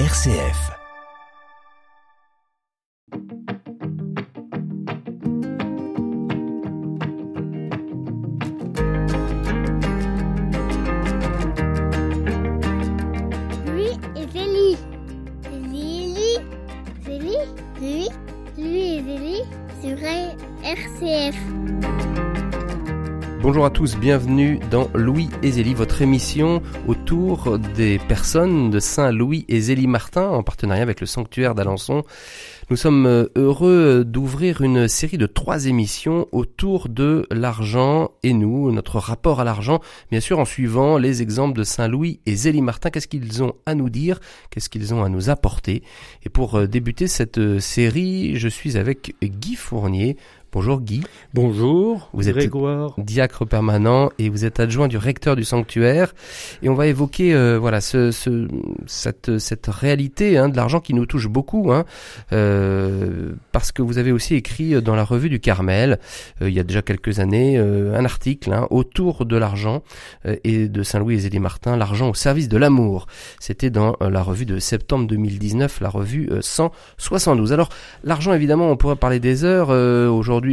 RCF. Lui et Zélie. Zélie. Zélie. Lui. Lui et Zélie sur RCF. Bonjour à tous, bienvenue dans Louis et Zélie, votre émission autour des personnes de Saint Louis et Zélie Martin en partenariat avec le sanctuaire d'Alençon. Nous sommes euh, heureux d'ouvrir une série de trois émissions autour de l'argent et nous, notre rapport à l'argent, bien sûr en suivant les exemples de Saint Louis et Zélie Martin. Qu'est-ce qu'ils ont à nous dire Qu'est-ce qu'ils ont à nous apporter Et pour euh, débuter cette euh, série, je suis avec Guy Fournier. Bonjour Guy. Bonjour, Vous êtes Grégoire. diacre permanent et vous êtes adjoint du recteur du sanctuaire et on va évoquer euh, voilà ce, ce- cette, cette réalité hein, de l'argent qui nous touche beaucoup hein, euh, parce que vous avez aussi écrit dans la revue du Carmel euh, il y a déjà quelques années euh, un article hein, autour de l'argent euh, et de Saint-Louis et Zélie Martin l'argent au service de l'amour c'était dans euh, la revue de septembre 2019 la revue euh, 172 alors l'argent évidemment on pourrait parler des heures Euh,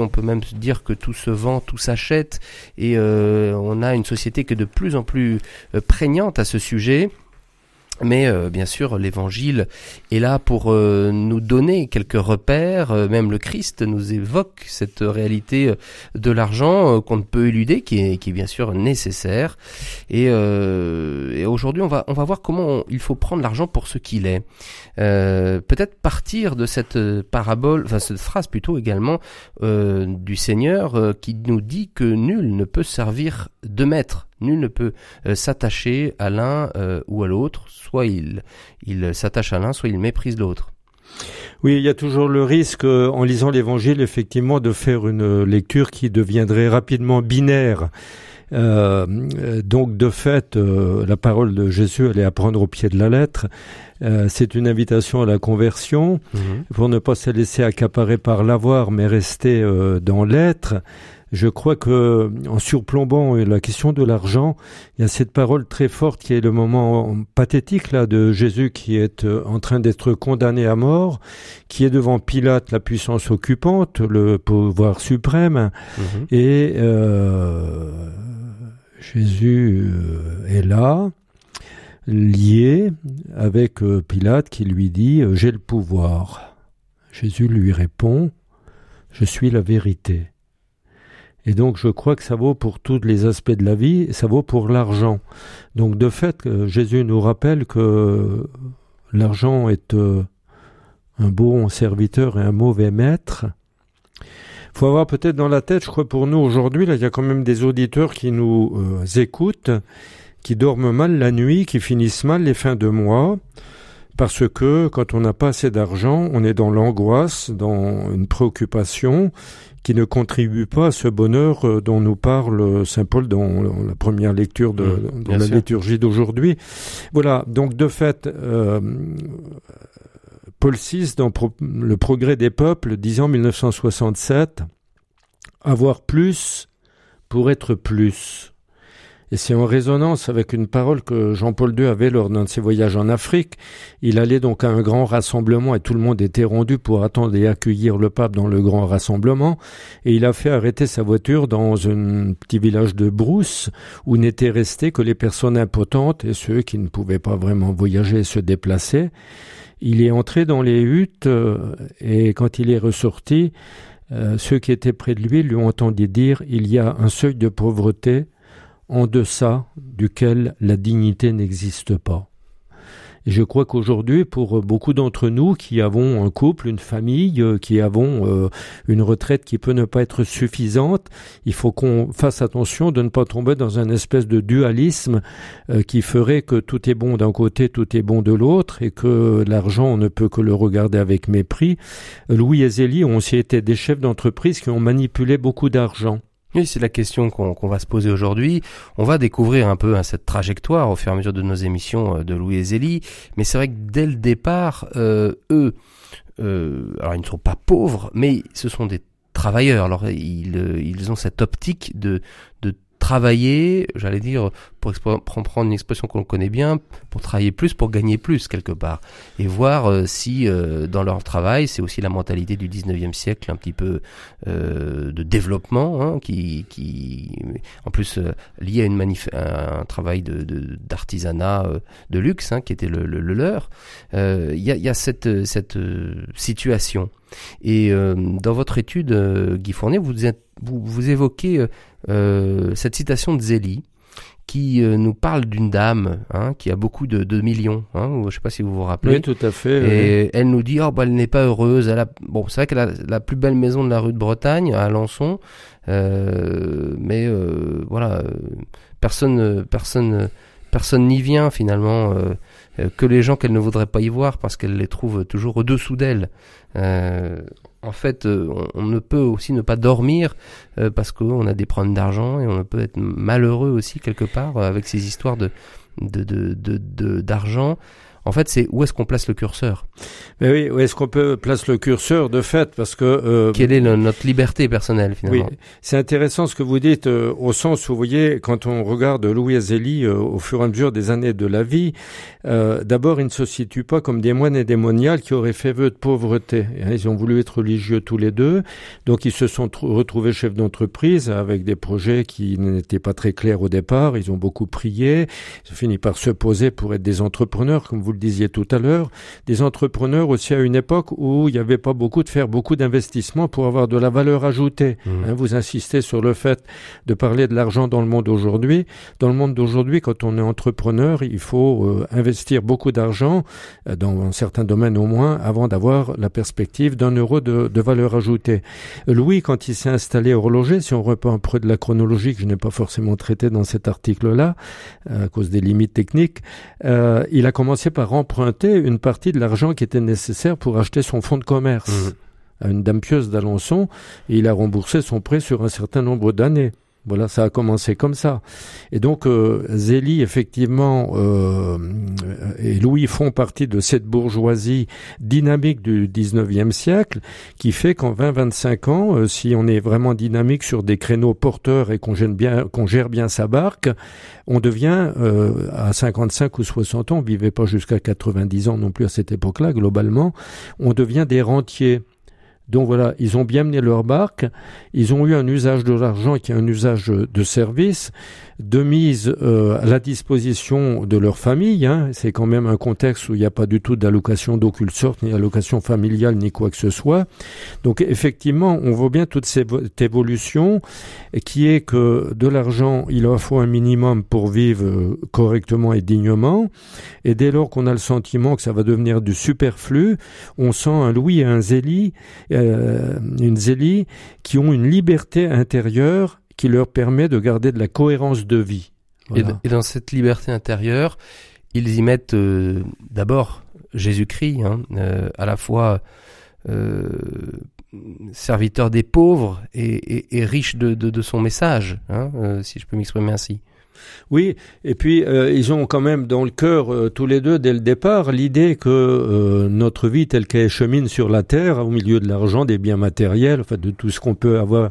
on peut même dire que tout se vend tout s'achète et euh, on a une société qui est de plus en plus euh, prégnante à ce sujet. Mais euh, bien sûr, l'Évangile est là pour euh, nous donner quelques repères. Euh, même le Christ nous évoque cette réalité de l'argent qu'on ne peut éluder, qui est, bien sûr nécessaire. Et, aujourd'hui, on va, on va voir comment il faut prendre l'argent pour ce qu'il est. Peut-être partir de cette parabole, enfin cette phrase plutôt également du Seigneur qui nous dit que nul ne peut servir de maître, nul ne peut euh, s'attacher à l'un euh, ou à l'autre, soit il, il s'attache à l'un, soit il méprise l'autre. Oui, il y a toujours le risque, euh, en lisant l'Évangile, effectivement, de faire une lecture qui deviendrait rapidement binaire. Euh, donc, de fait, euh, la parole de Jésus, elle est à prendre au pied de la lettre. Euh, c'est une invitation à la conversion pour ne pas se laisser accaparer par l'avoir, mais rester dans l'être. Je crois que, en surplombant la question de l'argent, il y a cette parole très forte qui est le moment pathétique là de Jésus qui est euh, en train d'être condamné à mort, qui est devant Pilate, la puissance occupante, le pouvoir suprême, Mhm. et euh, Jésus euh, est là, lié avec euh, Pilate qui lui dit euh, J'ai le pouvoir. Jésus lui répond Je suis la vérité. Et donc je crois que ça vaut pour tous les aspects de la vie, ça vaut pour l'argent. Donc de fait, euh, Jésus nous rappelle que l'argent est euh, un bon serviteur et un mauvais maître. faut avoir peut-être dans la tête, je crois pour nous aujourd'hui, là il y a quand même des auditeurs qui nous euh, écoutent, qui dorment mal la nuit, qui finissent mal les fins de mois, parce que quand on n'a pas assez d'argent, on est dans l'angoisse, dans une préoccupation qui ne contribue pas à ce bonheur euh, dont nous parle euh, Saint Paul dans la première lecture de Mmh, dans la sûr. liturgie d'aujourd'hui. Voilà, donc de fait, euh, Paul VI, dans Pro- Le progrès des peuples, disant 1967, avoir plus pour être plus. Et c'est en résonance avec une parole que Jean-Paul II avait lors d'un de ses voyages en Afrique. Il allait donc à un grand rassemblement et tout le monde était rendu pour attendre et accueillir le pape dans le grand rassemblement. Et il a fait arrêter sa voiture dans un petit village de brousse où n'étaient restés que les personnes impotentes et ceux qui ne pouvaient pas vraiment voyager et se déplacer. Il est entré dans les huttes euh, et quand il est ressorti, euh, ceux qui étaient près de lui lui ont entendu dire il y a un seuil de pauvreté en deçà duquel la dignité n'existe pas. Et je crois qu'aujourd'hui, pour beaucoup d'entre nous qui avons un couple, une famille, euh, qui avons euh, une retraite qui peut ne pas être suffisante, il faut qu'on fasse attention de ne pas tomber dans un espèce de dualisme euh, qui ferait que tout est bon d'un côté, tout est bon de l'autre, et que l'argent, on ne peut que le regarder avec mépris. Louis et Zélie ont aussi été des chefs d'entreprise qui ont manipulé beaucoup d'argent. Oui, c'est la question qu'on va se poser aujourd'hui. On va découvrir un peu hein, cette trajectoire au fur et à mesure de nos émissions euh, de Louis et Zélie. Mais c'est vrai que dès le départ, euh, eux, euh, alors ils ne sont pas pauvres, mais ce sont des travailleurs. Alors ils, euh, ils ont cette optique de, de travailler, j'allais dire, pour prendre une expression qu'on connaît bien, pour travailler plus, pour gagner plus quelque part, et voir euh, si euh, dans leur travail, c'est aussi la mentalité du 19e siècle, un petit peu euh, de développement, hein, qui, qui, en plus lié à une manif un travail de d'artisanat de, luxe, hein, qui était le, le, leur. Il y a, y, a, cette, cette situation. Et dans votre étude, Guy Fournier, vous, vous, vous évoquez cette citation de Zélie, qui euh, nous parle d'une dame hein, qui a beaucoup de, de millions. Hein, je ne sais pas si vous vous rappelez. Oui, tout à fait. Et elle nous dit, oh, bah, elle n'est pas heureuse. Elle a... Bon, c'est vrai qu'elle a la plus belle maison de la rue de Bretagne, à Alençon. Euh, mais euh, voilà, personne, personne, personne n'y vient finalement. que les gens qu'elle ne voudrait pas y voir parce qu'elle les trouve toujours au-dessous d'elle en fait, euh, on, ne peut aussi ne pas dormir euh, parce qu'on a des problèmes d'argent et on peut être malheureux aussi quelque part avec ces histoires de d'argent. De, de, en fait, c'est où est-ce qu'on place le curseur? Mais oui, où est-ce qu'on peut placer le curseur de fait? Parce que euh, quelle est notre liberté personnelle finalement? Oui, c'est intéressant ce que vous dites euh, au sens où vous voyez quand on regarde Louis Azélie euh, au fur et à mesure des années de la vie, d'abord il ne se situe pas comme des moines et des moniales qui auraient fait vœu de pauvreté. Ils ont voulu être religieux tous les deux, donc ils se sont retrouvés chefs d'entreprise avec des projets qui n'étaient pas très clairs au départ. Ils ont beaucoup prié, ils ont fini par se poser pour être des entrepreneurs, comme vous le disiez tout à l'heure, des entrepreneurs aussi à une époque où il n'y avait pas beaucoup de faire beaucoup d'investissements pour avoir de la valeur ajoutée. Mmh. Hein, vous insistez sur le fait de parler de l'argent dans le monde aujourd'hui. Dans le monde d'aujourd'hui, quand on est entrepreneur, il faut euh, investir beaucoup d'argent, euh, dans certains domaines au moins, avant d'avoir la perspective d'un euro de, de, valeur ajoutée. Louis, quand il s'est installé horloger, si on reprend un peu de la chronologie que je n'ai pas forcément traité dans cet article-là, euh, à cause des limites techniques, il a commencé par emprunter une partie de l'argent qui était nécessaire pour acheter son fonds de commerce mmh. à une dame pieuse d'Alençon et il a remboursé son prêt sur un certain nombre d'années. Voilà, ça a commencé comme ça. Et donc, euh, Zélie, effectivement, euh, et Louis font partie de cette bourgeoisie dynamique du 19e siècle qui fait qu'en 20-25 ans, euh, si on est vraiment dynamique sur des créneaux porteurs et qu'on gère bien, qu'on gère bien sa barque, on devient, euh, à 55 ou 60 ans, on vivait pas jusqu'à 90 ans non plus à cette époque-là, globalement, on devient des rentiers. Donc voilà, ils ont bien mené leur barque, ils ont eu un usage de l'argent qui est un usage de service, de mise euh, à la disposition de leur famille. Hein. C'est quand même un contexte où il n'y a pas du tout d'allocation d'aucune sorte, ni allocation familiale, ni quoi que ce soit. Donc effectivement, on voit bien toute cette évolution qui est que de l'argent, il en faut un minimum pour vivre euh, correctement et dignement. Et dès lors qu'on a le sentiment que ça va devenir du superflu, on sent un Louis et un Zélie, euh, une Zélie qui ont une liberté intérieure qui leur permet de garder de la cohérence de vie. Et, dans cette liberté intérieure, ils y mettent euh, d'abord Jésus-Christ, hein, euh, à la fois euh, serviteur des pauvres et, riche de, son message, hein, si je peux m'exprimer ainsi. Oui, et puis euh, ils ont quand même dans le cœur euh, tous les deux dès le départ l'idée que euh, notre vie telle qu'elle chemine sur la terre, au milieu de l'argent, des biens matériels, enfin de tout ce qu'on peut avoir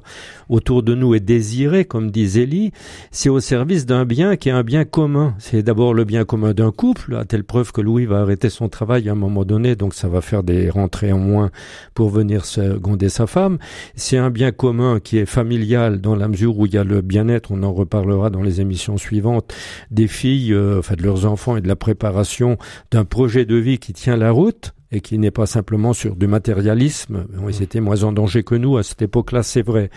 autour de nous et désirer, comme dit Zélie, c'est au service d'un bien qui est un bien commun. C'est d'abord le bien commun d'un couple, à telle preuve que Louis va arrêter son travail à un moment donné, donc ça va faire des rentrées en moins pour venir seconder sa femme. C'est un bien commun qui est familial dans la mesure où il y a le bien-être, on en reparlera dans les émissions suivante des filles, euh, enfin de leurs enfants et de la préparation d'un projet de vie qui tient la route et qui n'est pas simplement sur du matérialisme. Ils étaient moins en danger que nous à cette époque-là, c'est vrai.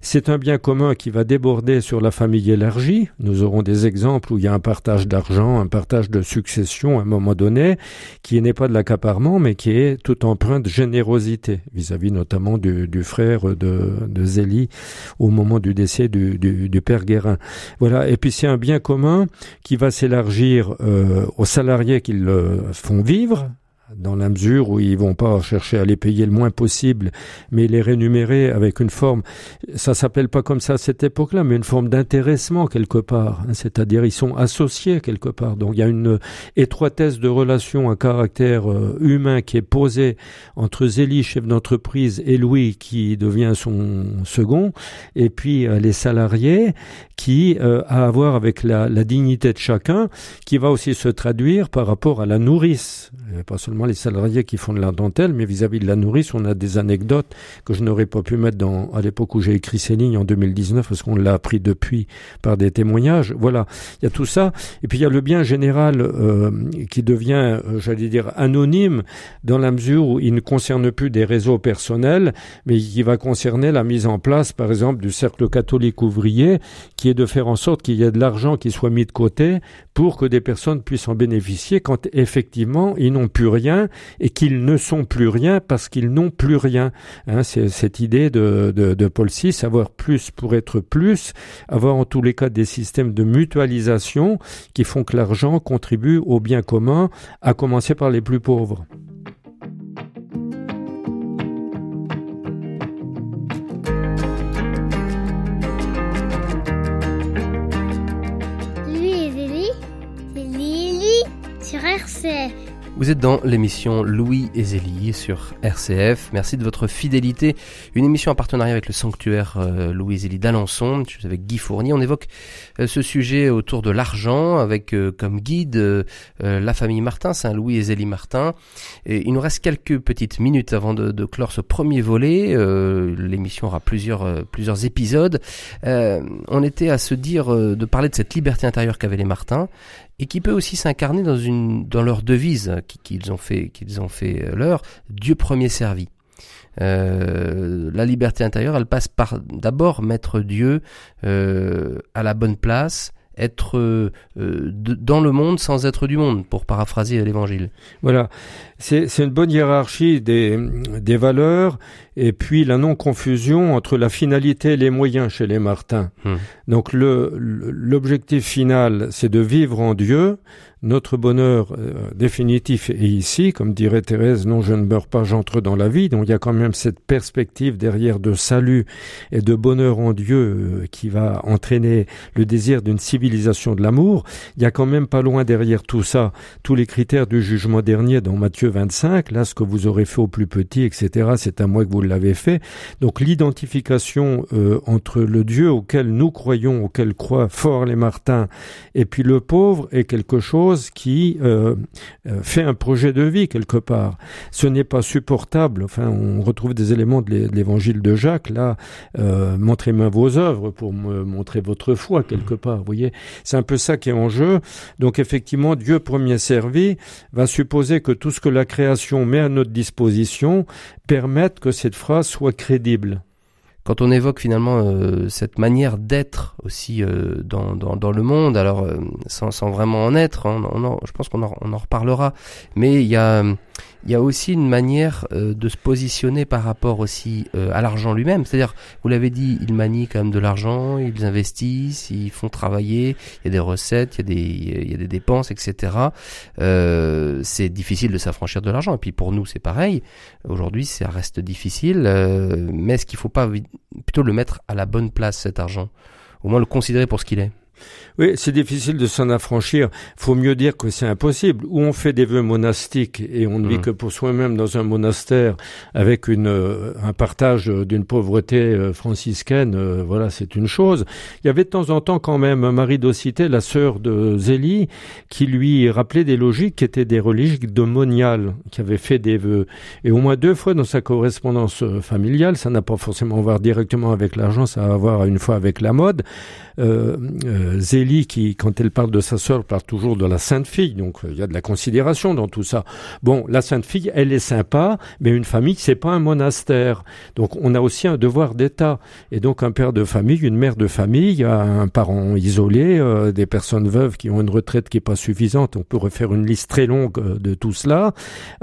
C'est un bien commun qui va déborder sur la famille élargie. Nous aurons des exemples où il y a un partage d'argent, un partage de succession à un moment donné, qui n'est pas de l'accaparement, mais qui est tout empreint de générosité, vis-à-vis notamment du, frère de, de Zélie au moment du décès du, du, père Guérin. Voilà. Et puis c'est un bien commun qui va s'élargir euh, aux salariés qui le font vivre, dans la mesure où ils vont pas chercher à les payer le moins possible, mais les rémunérer avec une forme, ça s'appelle pas comme ça à cette époque-là, mais une forme d'intéressement quelque part. Hein. C'est-à-dire ils sont associés quelque part. Donc il y a une étroitesse de relation à caractère euh, humain qui est posée entre Zélie, chef d'entreprise, et Louis qui devient son second, et puis euh, les salariés qui euh, a à voir avec la, la, dignité de chacun, qui va aussi se traduire par rapport à la nourrice. pas seulement les salariés qui font de la dentelle, mais vis-à-vis de la nourrice, on a des anecdotes que je n'aurais pas pu mettre dans, à l'époque où j'ai écrit ces lignes en 2019, parce qu'on l'a appris depuis par des témoignages. Voilà, il y a tout ça. Et puis il y a le bien général euh, qui devient, euh, j'allais dire, anonyme, dans la mesure où il ne concerne plus des réseaux personnels, mais qui va concerner la mise en place, par exemple, du cercle catholique ouvrier, qui est de faire en sorte qu'il y ait de l'argent qui soit mis de côté pour que des personnes puissent en bénéficier quand effectivement ils n'ont plus rien et qu'ils ne sont plus rien parce qu'ils n'ont plus rien. Hein, c'est cette idée de, Paul VI, avoir plus pour être plus, avoir en tous les cas des systèmes de mutualisation qui font que l'argent contribue au bien commun, à commencer par les plus pauvres. Vous êtes dans l'émission Louis et Zélie sur RCF. Merci de votre fidélité. Une émission en partenariat avec le sanctuaire euh, Louis et Zélie d'Alençon. Je suis avec Guy Fournier. On évoque euh, ce sujet autour de l'argent avec euh, comme guide la famille Martin, Saint-Louis et Zélie Martin. Et il nous reste quelques petites minutes avant de, clore ce premier volet. L'émission aura plusieurs, plusieurs épisodes. on était à se dire de parler de cette liberté intérieure qu'avaient les Martins et qui peut aussi s'incarner dans leur devise qu'ils ont fait qu'ils ont fait euh, leur Dieu premier servi. Euh, la liberté intérieure, elle passe par d'abord mettre Dieu euh, à la bonne place, être dans le monde sans être du monde, pour paraphraser l'évangile. Voilà, c'est une bonne hiérarchie des, des valeurs et puis la non-confusion entre la finalité et les moyens chez les Martins. Hmm. Donc l'objectif final, c'est de vivre en Dieu, notre bonheur euh, définitif est ici, comme dirait Thérèse, non je ne meurs pas, j'entre dans la vie. Donc il y a quand même cette perspective derrière de salut et de bonheur en Dieu euh, qui va entraîner le désir d'une civilisation de l'amour. Il y a quand même pas loin derrière tout ça tous les critères du jugement dernier dans Matthieu 25. Là, ce que vous aurez fait au plus petit, etc., c'est à moi que vous l'avez fait. Donc l'identification euh, entre le Dieu auquel nous croyons, auquel croient fort les Martins, et puis le pauvre est quelque chose qui euh, euh, fait un projet de vie quelque part. Ce n'est pas supportable. Enfin, on retrouve des éléments de l'évangile de Jacques. Là, euh, montrez-moi vos œuvres pour me montrer votre foi quelque part. Vous voyez, c'est un peu ça qui est en jeu. Donc effectivement, Dieu premier servi va supposer que tout ce que la création met à notre disposition permette que cette phrase soit crédible. Quand on évoque finalement euh, cette manière d'être aussi euh, dans, le monde, alors euh, sans, vraiment en être, hein, je pense qu'on en, on en reparlera, mais il y a il y a aussi une manière euh, de se positionner par rapport aussi euh, à l'argent lui-même. C'est-à-dire, vous l'avez dit, ils manient quand même de l'argent, ils investissent, ils font travailler, il y a des recettes, il y a des, il y a des dépenses, etc. Euh, c'est difficile de s'affranchir de l'argent. Et puis pour nous, c'est pareil. Aujourd'hui, ça reste difficile. Euh, mais est-ce qu'il faut pas plutôt le mettre à la bonne place, cet argent? Au moins le considérer pour ce qu'il est oui, c'est difficile de s'en affranchir. Faut mieux dire que c'est impossible. Ou on fait des vœux monastiques et on ne vit mmh. que pour soi-même dans un monastère avec une, euh, un partage d'une pauvreté euh, franciscaine. Euh, voilà, c'est une chose. Il y avait de temps en temps quand même Marie d'Occité, la sœur de Zélie, qui lui rappelait des logiques qui étaient des reliques de Monial, qui avait fait des vœux. Et au moins deux fois dans sa correspondance familiale, ça n'a pas forcément à voir directement avec l'argent, ça a à voir une fois avec la mode. Euh, euh, Zélie, qui, quand elle parle de sa sœur, parle toujours de la Sainte Fille. Donc, euh, il y a de la considération dans tout ça. Bon, la Sainte Fille, elle est sympa, mais une famille, c'est pas un monastère. Donc, on a aussi un devoir d'État. Et donc, un père de famille, une mère de famille, un parent isolé, euh, des personnes veuves qui ont une retraite qui est pas suffisante. On peut refaire une liste très longue de tout cela.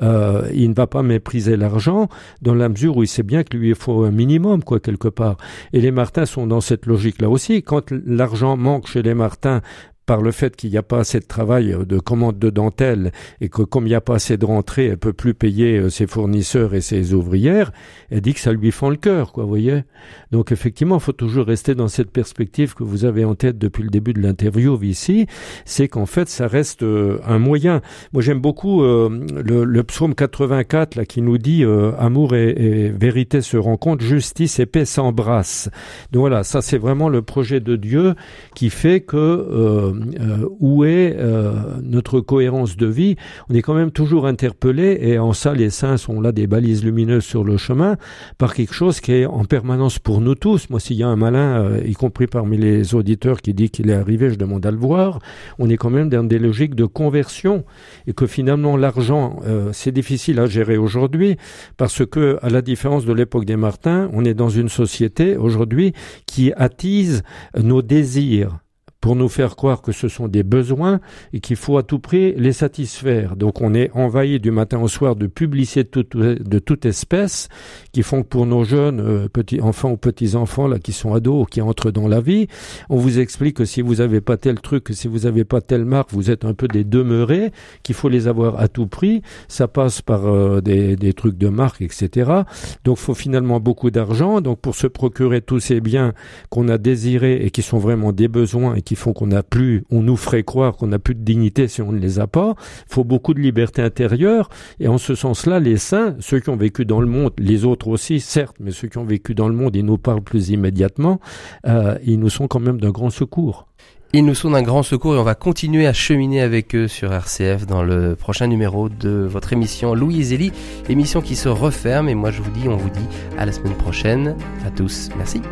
il ne va pas mépriser l'argent dans la mesure où il sait bien qu'il lui faut un minimum, quoi, quelque part. Et les Martins sont dans cette logique-là aussi. Quand l'argent manque chez les Martins par le fait qu'il n'y a pas assez de travail euh, de commande de dentelle et que comme il n'y a pas assez de rentrée, elle peut plus payer euh, ses fournisseurs et ses ouvrières, elle dit que ça lui fend le cœur, quoi, vous voyez. Donc effectivement, il faut toujours rester dans cette perspective que vous avez en tête depuis le début de l'interview ici, c'est qu'en fait, ça reste euh, un moyen. Moi, j'aime beaucoup le, le, psaume 84 là qui nous dit amour et, et, vérité se rencontrent, justice et paix s'embrassent. Donc voilà, ça c'est vraiment le projet de Dieu qui fait que euh, euh, où est euh, notre cohérence de vie On est quand même toujours interpellé, et en ça les saints sont là des balises lumineuses sur le chemin, par quelque chose qui est en permanence pour nous tous. Moi, s'il y a un malin, y compris parmi les auditeurs, qui dit qu'il est arrivé, je demande à le voir. On est quand même dans des logiques de conversion, et que finalement l'argent, c'est difficile à gérer aujourd'hui, parce que à la différence de l'époque des Martins, on est dans une société aujourd'hui qui attise nos désirs pour nous faire croire que ce sont des besoins et qu'il faut à tout prix les satisfaire. Donc on est envahi du matin au soir de publicités de toute, de toute espèce qui font que pour nos jeunes euh, petits enfants ou petits enfants là qui sont ados ou qui entrent dans la vie, on vous explique que si vous n'avez pas tel truc, si vous n'avez pas telle marque, vous êtes un peu des demeurés, qu'il faut les avoir à tout prix. Ça passe par euh, des, des, trucs de marque, etc. Donc faut finalement beaucoup d'argent. Donc pour se procurer tous ces biens qu'on a désirés et qui sont vraiment des besoins et qui font qu'on n'a plus, on nous ferait croire qu'on n'a plus de dignité si on ne les a pas. Il faut beaucoup de liberté intérieure. Et en ce sens-là, les saints, ceux qui ont vécu dans le monde, les autres aussi, certes, mais ceux qui ont vécu dans le monde, ils nous parlent plus immédiatement, euh, ils nous sont quand même d'un grand secours. Ils nous sont d'un grand secours et on va continuer à cheminer avec eux sur RCF dans le prochain numéro de votre émission Louis et Zélie, émission qui se referme et moi je vous dis, on vous dit à la semaine prochaine. À tous, merci.